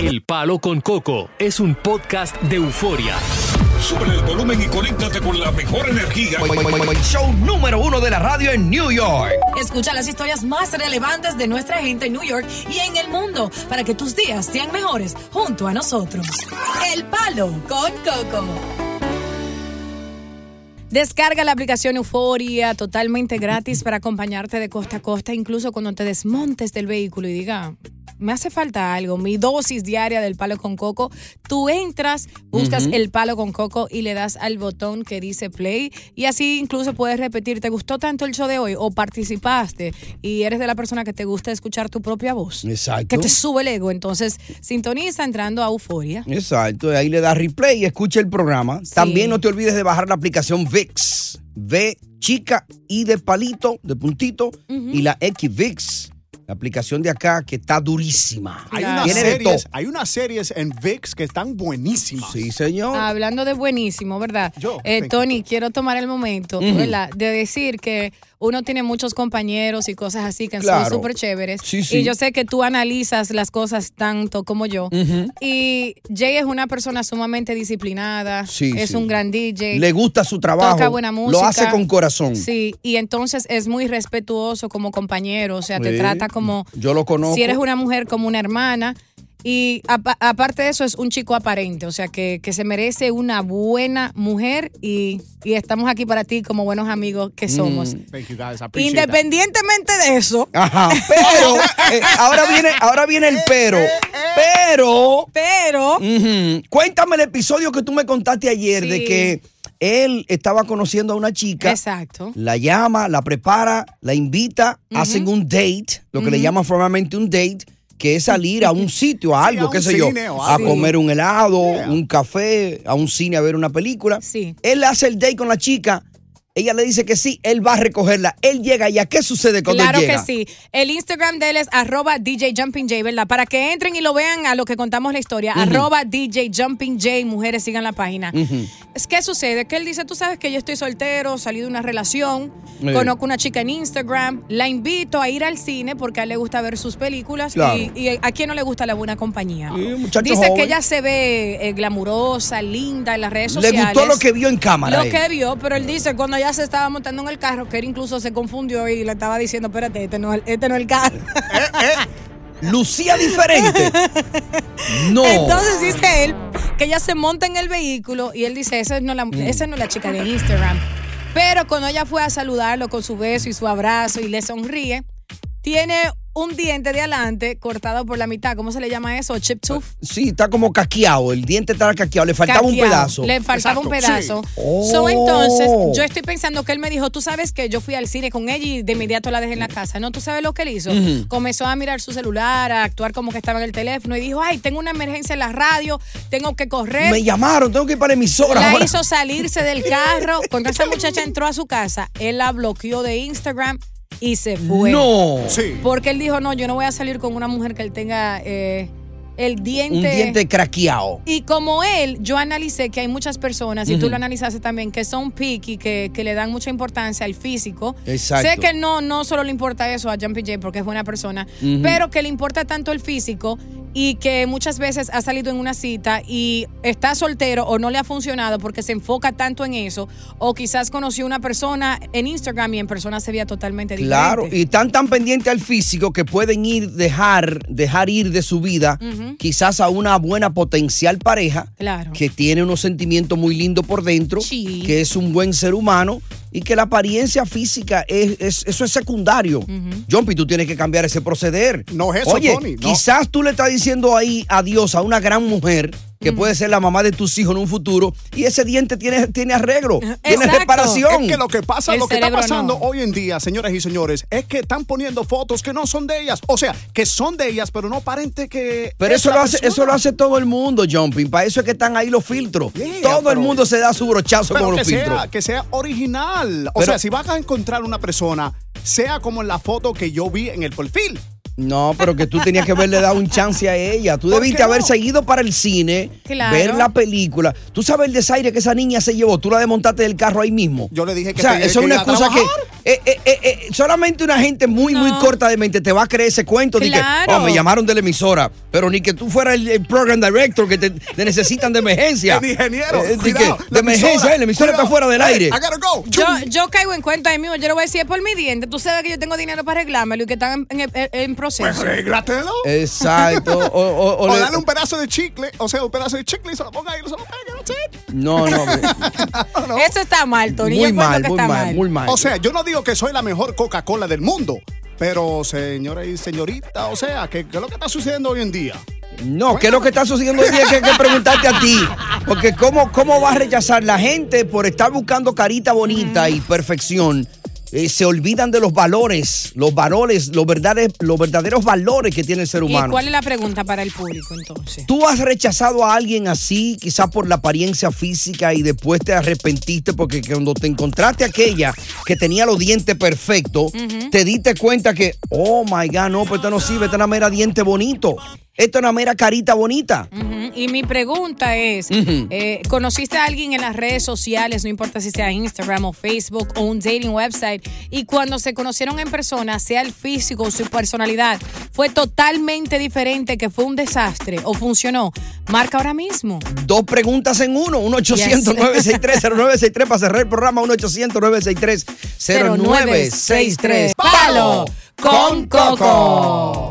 El Palo con Coco es un podcast de euforia. Sube el volumen y conéctate con la mejor energía. Show número uno de la radio en New York. Escucha las historias más relevantes de nuestra gente en New York y en el mundo para que tus días sean mejores junto a nosotros. El Palo con Coco. Descarga la aplicación Euforia totalmente gratis para acompañarte de costa a costa, incluso cuando te desmontes del vehículo y diga, me hace falta algo, mi dosis diaria del palo con coco. Tú entras, buscas el palo con coco y le das al botón que dice play y así incluso puedes repetir, ¿te gustó tanto el show de hoy o participaste y eres de la persona que te gusta escuchar tu propia voz? Exacto. Que te sube el ego. Entonces, sintoniza entrando a Euforia. Exacto, ahí le das replay y escucha el programa. También no te olvides de bajar la aplicación VIX. V chica y de palito, de puntito, y la X VIX. La aplicación de acá que está durísima. Hay unas, Tiene de series, hay unas series en VIX que están buenísimas. Sí, señor. Hablando de buenísimo, ¿verdad? Yo, Eh. Tony, quiero tomar el momento. De decir que uno tiene muchos compañeros y cosas así que Claro. son súper chéveres. Sí, sí. Y yo sé que tú analizas las cosas tanto como yo. Y Jay es una persona sumamente disciplinada. Sí, es un gran DJ. Le gusta su trabajo. Toca buena música. Lo hace con corazón. Sí, y entonces es muy respetuoso como compañero, o sea, te trata como Yo lo conozco. si eres una mujer como una hermana. Y apa- aparte de eso, es un chico aparente, o sea, que, que se merece una buena mujer y, y estamos aquí para ti como buenos amigos que somos. Thank you guys. That. Independientemente de eso, Ajá, pero eh, ahora viene, ahora viene el pero. Pero pero Ujú. Cuéntame el episodio que tú me contaste ayer de que él estaba conociendo a una chica. Exacto. La llama, la prepara, la invita, hacen un date, lo que le llaman formalmente un date, que es salir a un sitio, a Sí, algo, a qué sé yo, cine a comer un helado, Yeah. un café, a un cine a ver una película. Sí. Él hace el date con la chica, ella le dice que sí, él va a recogerla, él llega y ¿a qué sucede cuando Claro él que llega? sí. El Instagram de él es arroba DJ Jumping J, ¿verdad? Para que entren y lo vean a lo que contamos la historia. Arroba DJ Jumping J, mujeres sigan la página. Es ¿Qué sucede? Que él dice, tú sabes que yo estoy soltero, salí de una relación, conozco una chica en Instagram, la invito a ir al cine porque a él le gusta ver sus películas Claro. y, y a quién no le gusta la buena compañía. Sí, dice que ella se ve eh, glamurosa, linda en las redes Le sociales. gustó lo que vio en cámara. Lo que vio, pero él dice cuando ella se estaba montando en el carro, que él incluso se confundió y le estaba diciendo, espérate, este no es, este no es el carro. Lucía diferente. No. Entonces dice él que ella se monta en el vehículo y él dice, esa no, es la, Mm. esa no es la chica de Instagram. Pero cuando ella fue a saludarlo con su beso y su abrazo y le sonríe, tiene un diente de adelante cortado por la mitad. ¿Cómo se le llama eso? Chip tooth. Sí, está como casqueado, el diente estaba casqueado, le faltaba un pedazo. Le faltaba un pedazo. sí. So, Oh. entonces, yo estoy pensando que él me dijo, tú sabes que yo fui al cine con ella y de inmediato la dejé en la casa. No, tú sabes lo que él hizo. Comenzó a mirar su celular, a actuar como que estaba en el teléfono y dijo, ay, tengo una emergencia en la radio, tengo que correr. Me llamaron, tengo que ir para la emisora. La ahora. hizo salirse del carro. Cuando esa muchacha entró a su casa, él la bloqueó de Instagram y se fue. No. Sí. Porque él dijo, no, yo no voy a salir con una mujer que él tenga eh, el diente... Un diente craqueado. Y como él, yo analicé que hay muchas personas, y tú lo analizaste también, que son picky, que, que le dan mucha importancia al físico. Exacto. Sé que no, no solo le importa eso a Jumpy J porque es buena persona, pero que le importa tanto el físico y que muchas veces ha salido en una cita y está soltero o no le ha funcionado porque se enfoca tanto en eso, o quizás conoció una persona en Instagram y en persona se veía totalmente diferente. Claro, y están tan pendientes al físico que pueden ir, dejar, dejar ir de su vida quizás a una buena potencial pareja Claro. que tiene unos sentimientos muy lindos por dentro, Sí. que es un buen ser humano y que la apariencia física es, es- eso es secundario. Jumpy, tú tienes que cambiar ese proceder. No es eso, Oye, Tony, no. quizás tú le estás diciendo ahí adiós a una gran mujer que puede ser la mamá de tus hijos en un futuro y ese diente tiene, tiene arreglo, tiene reparación. Es que lo que pasa, El lo que está pasando no. hoy en día, señoras y señores, es que están poniendo fotos que no son de ellas. O sea, que son de ellas, pero no aparente que. Pero es eso lo, hace, persona. eso lo hace todo el mundo, Jumping. Para eso es que están ahí los filtros. Yeah, todo el mundo se da su brochazo Pero con que los filtros. sea, que sea original. O Pero- sea, si vas a encontrar una persona, sea como en la foto que yo vi en el perfil. No, pero que tú tenías que haberle dado un chance a ella. Tú ¿Por debiste no? haber seguido para el cine, Claro. ver la película. Tú sabes el desaire que esa niña se llevó. Tú la desmontaste del carro ahí mismo. Yo le dije que O sea, eso es una excusa que. Eh, eh, eh, eh, solamente una gente muy, muy corta de mente te va a creer ese cuento de que Claro. oh, me llamaron de la emisora, pero ni que tú fueras el, el program director que te, te necesitan de emergencia. El ingeniero, Eh, de, que- emergencia, emisora, eh, la emisora está fuera del aire. I gotta go. Yo, yo caigo en cuenta ahí mismo. Yo le voy a decir, es por mi diente. Tú sabes que yo tengo dinero para arreglármelo y que están en, en- en proceso. Pues arréglatelo. Exacto. O, o- o O le- dale un pedazo de chicle, o sea, un pedazo de chicle y se lo ponga ahí y se lo it. no, no. No. Eso está mal, Tony. muy yo encuentro mal, que muy está mal, muy mal. O sea, yo no digo que soy la mejor Coca-Cola del mundo, pero señora y señorita, o sea, ¿qué, es lo que está sucediendo hoy en día? No, ¿qué es lo que está sucediendo hoy día? Que hay que preguntarte a ti. Porque ¿cómo, cómo va a rechazar la gente por estar buscando carita bonita y perfección? Eh, se olvidan de los valores, los valores, los, verdades, los verdaderos valores que tiene el ser ¿Y humano. cuál es la pregunta para el público entonces? ¿Tú has rechazado a alguien así, quizás por la apariencia física y después te arrepentiste porque cuando te encontraste aquella que tenía los dientes perfectos, te diste cuenta que, oh my God, no, pues esto no sirve, esto es una mera diente bonito. Esto es una mera carita bonita. Y mi pregunta es, eh, ¿conociste a alguien en las redes sociales, no importa si sea Instagram o Facebook o un dating website, y cuando se conocieron en persona, sea el físico o su personalidad, fue totalmente diferente, que fue un desastre o funcionó? Marca ahora mismo. Dos preguntas en uno. 1-800-963-0963 para cerrar el programa. 1-800-963-0963. Palo con Coco.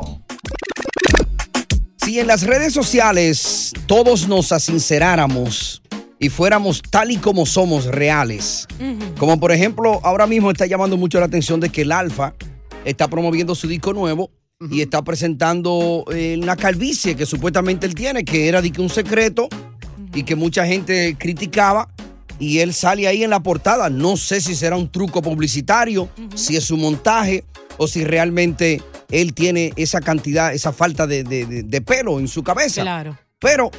Si en las redes sociales todos nos asinceráramos y fuéramos tal y como somos reales, como por ejemplo, ahora mismo está llamando mucho la atención de que el Alfa está promoviendo su disco nuevo y está presentando eh, una calvicie que supuestamente él tiene, que era de que un secreto y que mucha gente criticaba. Y él sale ahí en la portada. No sé si será un truco publicitario, si es un montaje o si realmente él tiene esa cantidad, esa falta de, de- de- de pelo en su cabeza. Claro. Pero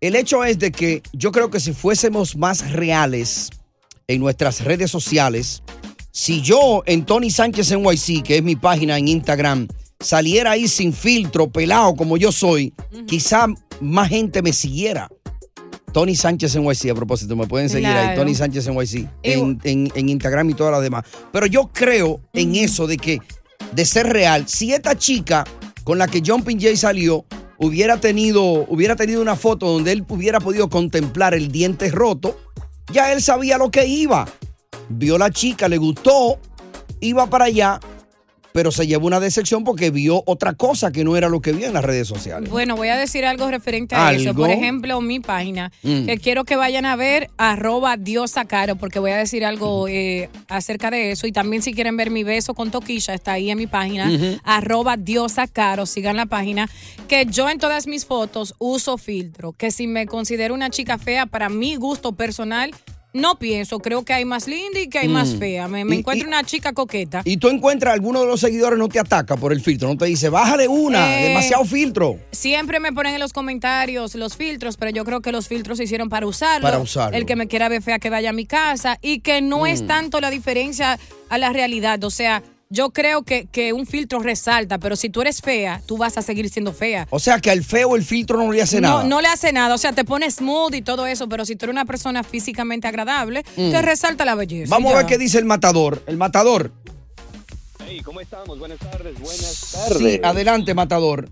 el hecho es de que yo creo que si fuésemos más reales en nuestras redes sociales, si yo en Tony Sánchez NYC, que es mi página en Instagram, saliera ahí sin filtro, pelado como yo soy, quizá más gente me siguiera. Tony Sánchez NYC, a propósito, me pueden seguir ahí. Tony Sánchez NYC, en, en, en Instagram y todas las demás. Pero yo creo en eso de que, de ser real, si esta chica con la que Jumping Jay salió hubiera tenido, hubiera tenido una foto donde él hubiera podido contemplar el diente roto, ya él sabía lo que iba. Vio la chica, le gustó, iba para allá, pero se llevó una decepción porque vio otra cosa que no era lo que vio en las redes sociales. Bueno, voy a decir algo referente a eso. Por ejemplo, mi página, Mm. que quiero que vayan a ver, arroba diosa caro, porque voy a decir algo eh, acerca de eso. Y también si quieren ver mi beso con toquilla, está ahí en mi página, arroba diosa caro, sigan la página, que yo en todas mis fotos uso filtro, que si me considero una chica fea, para mi gusto personal, no pienso, creo que hay más linda y que hay más Mm. fea. Me, me Y- encuentro una chica coqueta. Y tú encuentras, alguno de los seguidores no te ataca por el filtro, no te dice, bájale una, Eh, demasiado filtro. Siempre me ponen en los comentarios los filtros, pero yo creo que los filtros se hicieron para usarlo. Para usarlo. El que me quiera ver fea que vaya a mi casa y que no es Mm. tanto la diferencia a la realidad. O sea, yo creo que, que un filtro resalta, pero si tú eres fea, tú vas a seguir siendo fea. O sea que al feo el filtro no le hace No, nada. no le hace nada, o sea, te pones smooth y todo eso, pero si tú eres una persona físicamente agradable, Mm. te resalta la belleza. Vamos a ver qué dice el matador. El matador. Hey, ¿cómo estamos? Buenas tardes, buenas Sí, adelante, matador.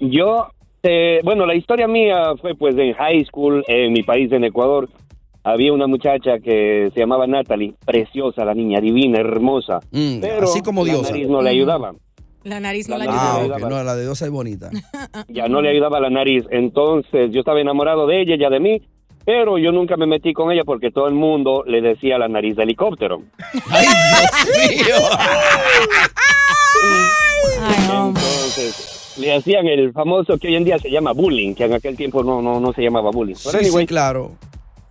Yo, eh, bueno, la historia mía fue pues en high school, en mi país, en Ecuador. Había una muchacha que se llamaba Natalie, preciosa la niña, divina, hermosa. Mm, pero así como la diosa. nariz no le Mm. ayudaba. La nariz no La la nariz Ah, no, la de diosa es bonita. Ya no le ayudaba la nariz. Entonces yo estaba enamorado de ella, ella de mí. Pero yo nunca me metí con ella porque todo el mundo le decía la nariz de helicóptero. ¡Ay, Dios mío! Entonces, le hacían el famoso que hoy en día se llama bullying, que en aquel tiempo no, no, no se llamaba bullying. Pero Sí, sí, anyway, claro.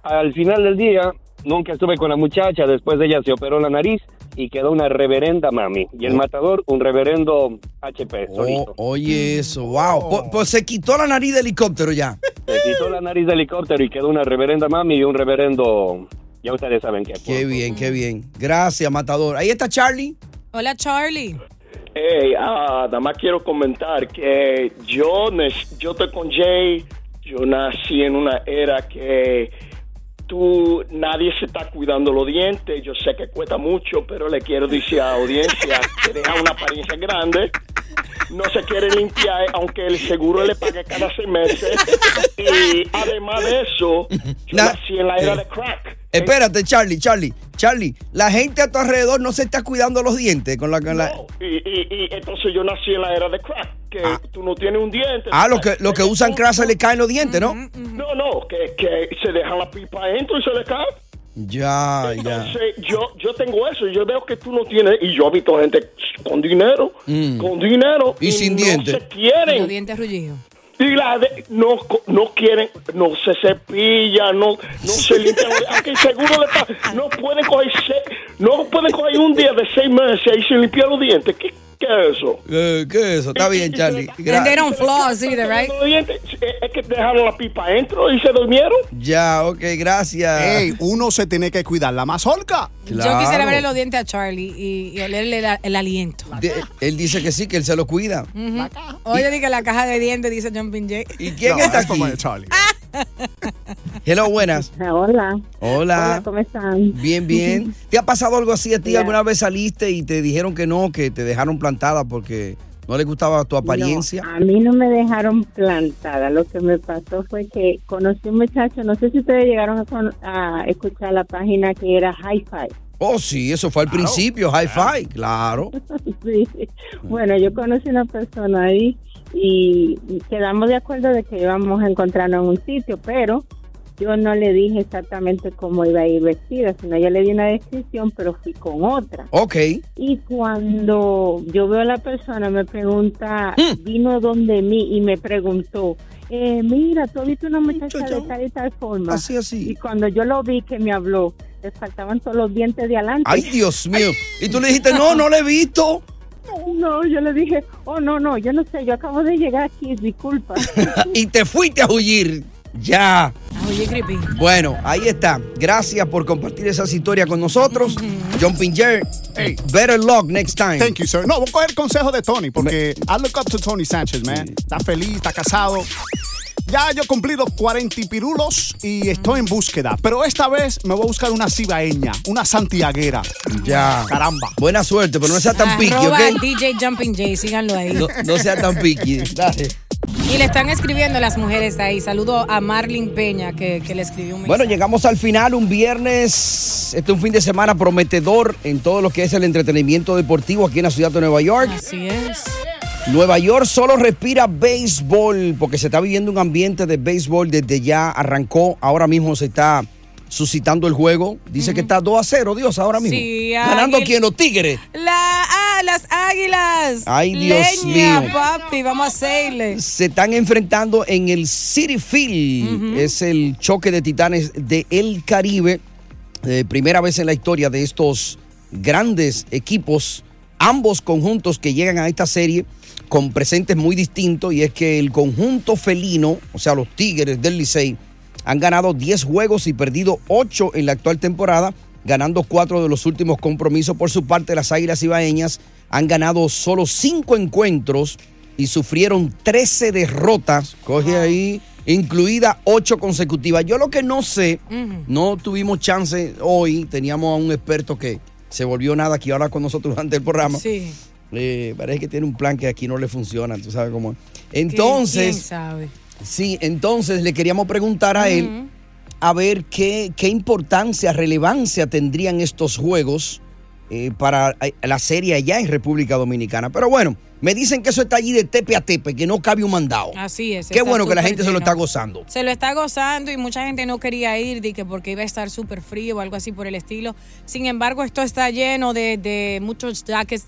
Al final del día, nunca estuve con la muchacha, después de ella se operó la nariz y quedó una reverenda mami. Y el matador, un reverendo HP. Oh, oye, eso, wow. Pues, pues se quitó la nariz de helicóptero ya. Se quitó la nariz de helicóptero y quedó una reverenda mami y un reverendo... Ya ustedes saben qué. Qué bien, qué bien. Gracias, matador. Ahí está Charlie. Hola, Charlie. Hey, ah, nada más quiero comentar que yo, yo estoy con Jay, yo nací en una era que tú, nadie se está cuidando los dientes. Yo sé que cuesta mucho, pero le quiero decir a la audiencia que deja una apariencia grande. No se quiere limpiar, aunque el seguro le pague cada seis meses. Y además de eso, yo Na- nací en la era de crack. Espérate, Charlie, Charlie, Charlie. La gente a tu alrededor no se está cuidando los dientes con la. con la- No, y, y, y entonces yo nací en la era de crack, que tú no tienes un diente. Ah, los que, los que usan crack se le caen los dientes, ¿no? No, no, que, que se dejan la pipa adentro y se le cae. Ya, ya. Entonces, yo, yo tengo eso, yo veo que tú no tienes, y yo he visto gente con dinero, con dinero, Mm. Y sin no dientes. quieren, dientes rullidos. Y la de- no, no quieren, no se cepilla, no, no se limpian, aunque seguro le pa- no pueden coger, se- no pueden coger un día de seis meses y se limpiar los dientes, ¿qué, qué es eso? Eh, ¿Qué es eso? Está bien, Charlie. And they don't floss either, right? Los dientes, Es que dejaron la pipa adentro y se durmieron. ya, ok, gracias. Ey, uno se tiene que cuidar la mazorca. Yo Claro. quisiera verle los dientes a Charlie y, y olerle la- el aliento. De- él dice que sí, que él se lo cuida. Oye, dije la caja de dientes, dice Jumping Jay. ¿Y quién No, está es aquí? como de Charlie. Hello, buenas. Hola. Hola. Hola, ¿cómo están? Bien, bien. ¿Te ha pasado algo así a ti? ¿Alguna vez saliste y te dijeron que no, que te dejaron plantada porque no les gustaba tu apariencia? No, a mí no me dejaron plantada. Lo que me pasó fue que conocí un muchacho, no sé si ustedes llegaron a, con- a escuchar la página que era Hi-Fi. Oh, sí, eso fue al principio, hi-fi, claro. Sí. Bueno, yo conocí una persona ahí y quedamos de acuerdo de que íbamos a encontrarnos en un sitio, pero yo no le dije exactamente cómo iba a ir vestida, sino yo le di una descripción, pero fui con otra. Ok. Y cuando yo veo a la persona, me pregunta, vino donde mí y me preguntó, eh, mira, tú has visto una muchacha Muchacha, de tal y tal forma. Así, así. Y cuando yo lo vi que me habló, le faltaban todos los dientes de adelante. Ay, Dios mío. Y tú le dijiste, no, no le he visto. No, yo le dije, oh, no, no, yo no sé, yo acabo de llegar aquí, disculpa. y te fuiste a huir. Ya. Oye, creepy. Bueno, ahí está. Gracias por compartir esa historia con nosotros. John Pinger, Hey. better luck next time. Thank you, sir. No, voy a coger el consejo de Tony, porque I look up to Tony Sánchez, man. Está feliz, está casado. Ya yo he cumplido 40 y pirulos y estoy en búsqueda. Pero esta vez me voy a buscar una cibaeña, una santiaguera. Ya. Caramba. Buena suerte, pero no sea tan piqui, Arroba ¿ok? DJ Jumping Jay, síganlo ahí. No, no sea tan piqui. Dale. Y le están escribiendo las mujeres ahí. Saludo a Marlene Peña que, que le escribió un mensaje. Bueno, llegamos al final, un viernes, este es un fin de semana prometedor en todo lo que es el entretenimiento deportivo aquí en la ciudad de Nueva York. Así es. Nueva York solo respira béisbol porque se está viviendo un ambiente de béisbol desde ya arrancó, ahora mismo se está suscitando el juego. Dice que está 2 a 0, Dios, ahora mismo. Sí, Ganando quién, los Tigres. La, ah, las águilas. Ay, Dios Leña, mío. papi, vamos a hacerle. Se están enfrentando en el City Field. Es el choque de titanes de El Caribe. Eh, primera vez en la historia de estos grandes equipos, ambos conjuntos que llegan a esta serie con presentes muy distintos. Y es que el conjunto felino, o sea, los Tigres del Licey, han ganado 10 juegos y perdido 8 en la actual temporada, ganando 4 de los últimos compromisos. Por su parte, las Águilas Ibaeñas han ganado solo 5 encuentros y sufrieron 13 derrotas. Coge ahí, incluida 8 consecutivas. Yo lo que no sé, no tuvimos chance hoy, teníamos a un experto que se volvió nada aquí ahora con nosotros durante el programa. Sí. Eh, parece que tiene un plan que aquí no le funciona, tú sabes cómo. es. ¿Quién- Entonces, ¿Quién sabe? Sí, entonces le queríamos preguntar a él a ver qué, qué importancia, relevancia tendrían estos juegos eh, para eh, la serie allá en República Dominicana. Pero bueno, me dicen que eso está allí de tepe a tepe, que no cabe un mandado. Así es. Qué bueno que la gente se lo está gozando. Se lo está gozando y mucha gente no quería ir de que porque iba a estar súper frío o algo así por el estilo. Sin embargo, esto está lleno de, de muchos jackets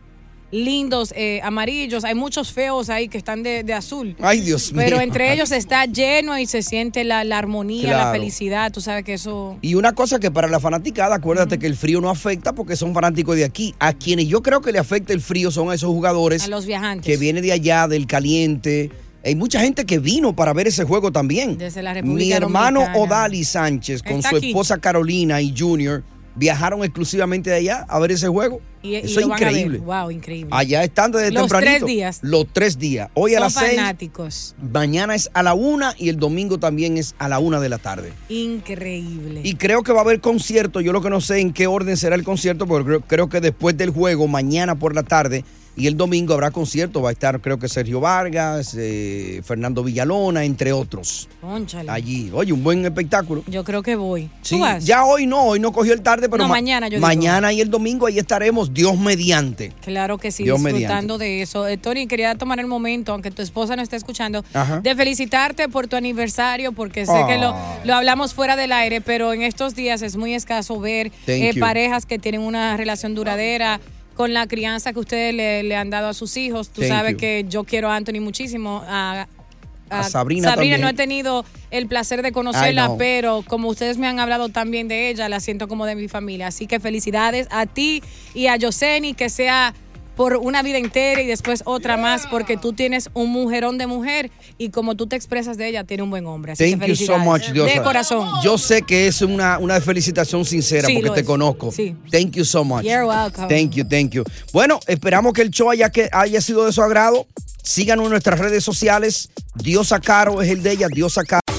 lindos, eh, amarillos. Hay muchos feos ahí que están de, de azul. Ay, Dios mío. Pero entre ellos está lleno y se siente la, la armonía, la felicidad. Tú sabes que eso... Y una cosa que para la fanaticada, acuérdate que el frío no afecta porque son fanáticos de aquí. A quienes yo creo que le afecta el frío son a esos jugadores A los viajantes. que viene de allá, del caliente. Hay mucha gente que vino para ver ese juego también. Desde la República Mi hermano Dominicana. Odali Sánchez con Está su aquí. esposa Carolina y Junior viajaron exclusivamente de allá a ver ese juego. Y, y Eso es a ver. increíble. Wow, increíble. Allá están desde Los tempranito. tres días. Los tres días. Hoy a Son las seis. fanáticos. Mañana es a la una y el domingo también es a la una de la tarde. Increíble. Y creo que va a haber concierto. Yo lo que no sé en qué orden será el concierto, porque creo, creo que después del juego, mañana por la tarde y el domingo habrá concierto. Va a estar, creo que Sergio Vargas, eh, Fernando Villalona, entre otros. Cónchale. Allí. Oye, un buen espectáculo. Yo creo que voy. Sí, ¿Tú vas? ya hoy no, hoy no cogió el tarde, pero No, ma- mañana, yo digo. mañana y el domingo ahí estaremos, Dios mediante. Claro que sí, Dios disfrutando de eso. Eh, Tony, quería tomar el momento, aunque tu esposa no esté escuchando, Ajá. de felicitarte por tu aniversario, porque sé que lo, lo hablamos fuera del aire, pero en estos días es muy escaso ver eh, parejas que tienen una relación duradera con la crianza que ustedes le, le han dado a sus hijos. Tú Thank sabes you. que yo quiero a Anthony muchísimo. A, A Sabrina también. no he tenido el placer de conocerla, pero como ustedes me han hablado tan bien de ella, la siento como de mi familia. Así que felicidades a ti y a Yoseni, que sea por una vida entera y después otra más, porque tú tienes un mujerón de mujer y como tú te expresas de ella, tiene un buen hombre. Así Thank que you so much, Diosa. De corazón. Yo sé que es una, una felicitación sincera Sí, porque te es. conozco. Sí. Thank you so much. You're welcome. Thank you, thank you. Bueno, esperamos que el show haya, que haya sido de su agrado. Síganos en nuestras redes sociales. Diosa Caro es el de ella, Diosa Caro.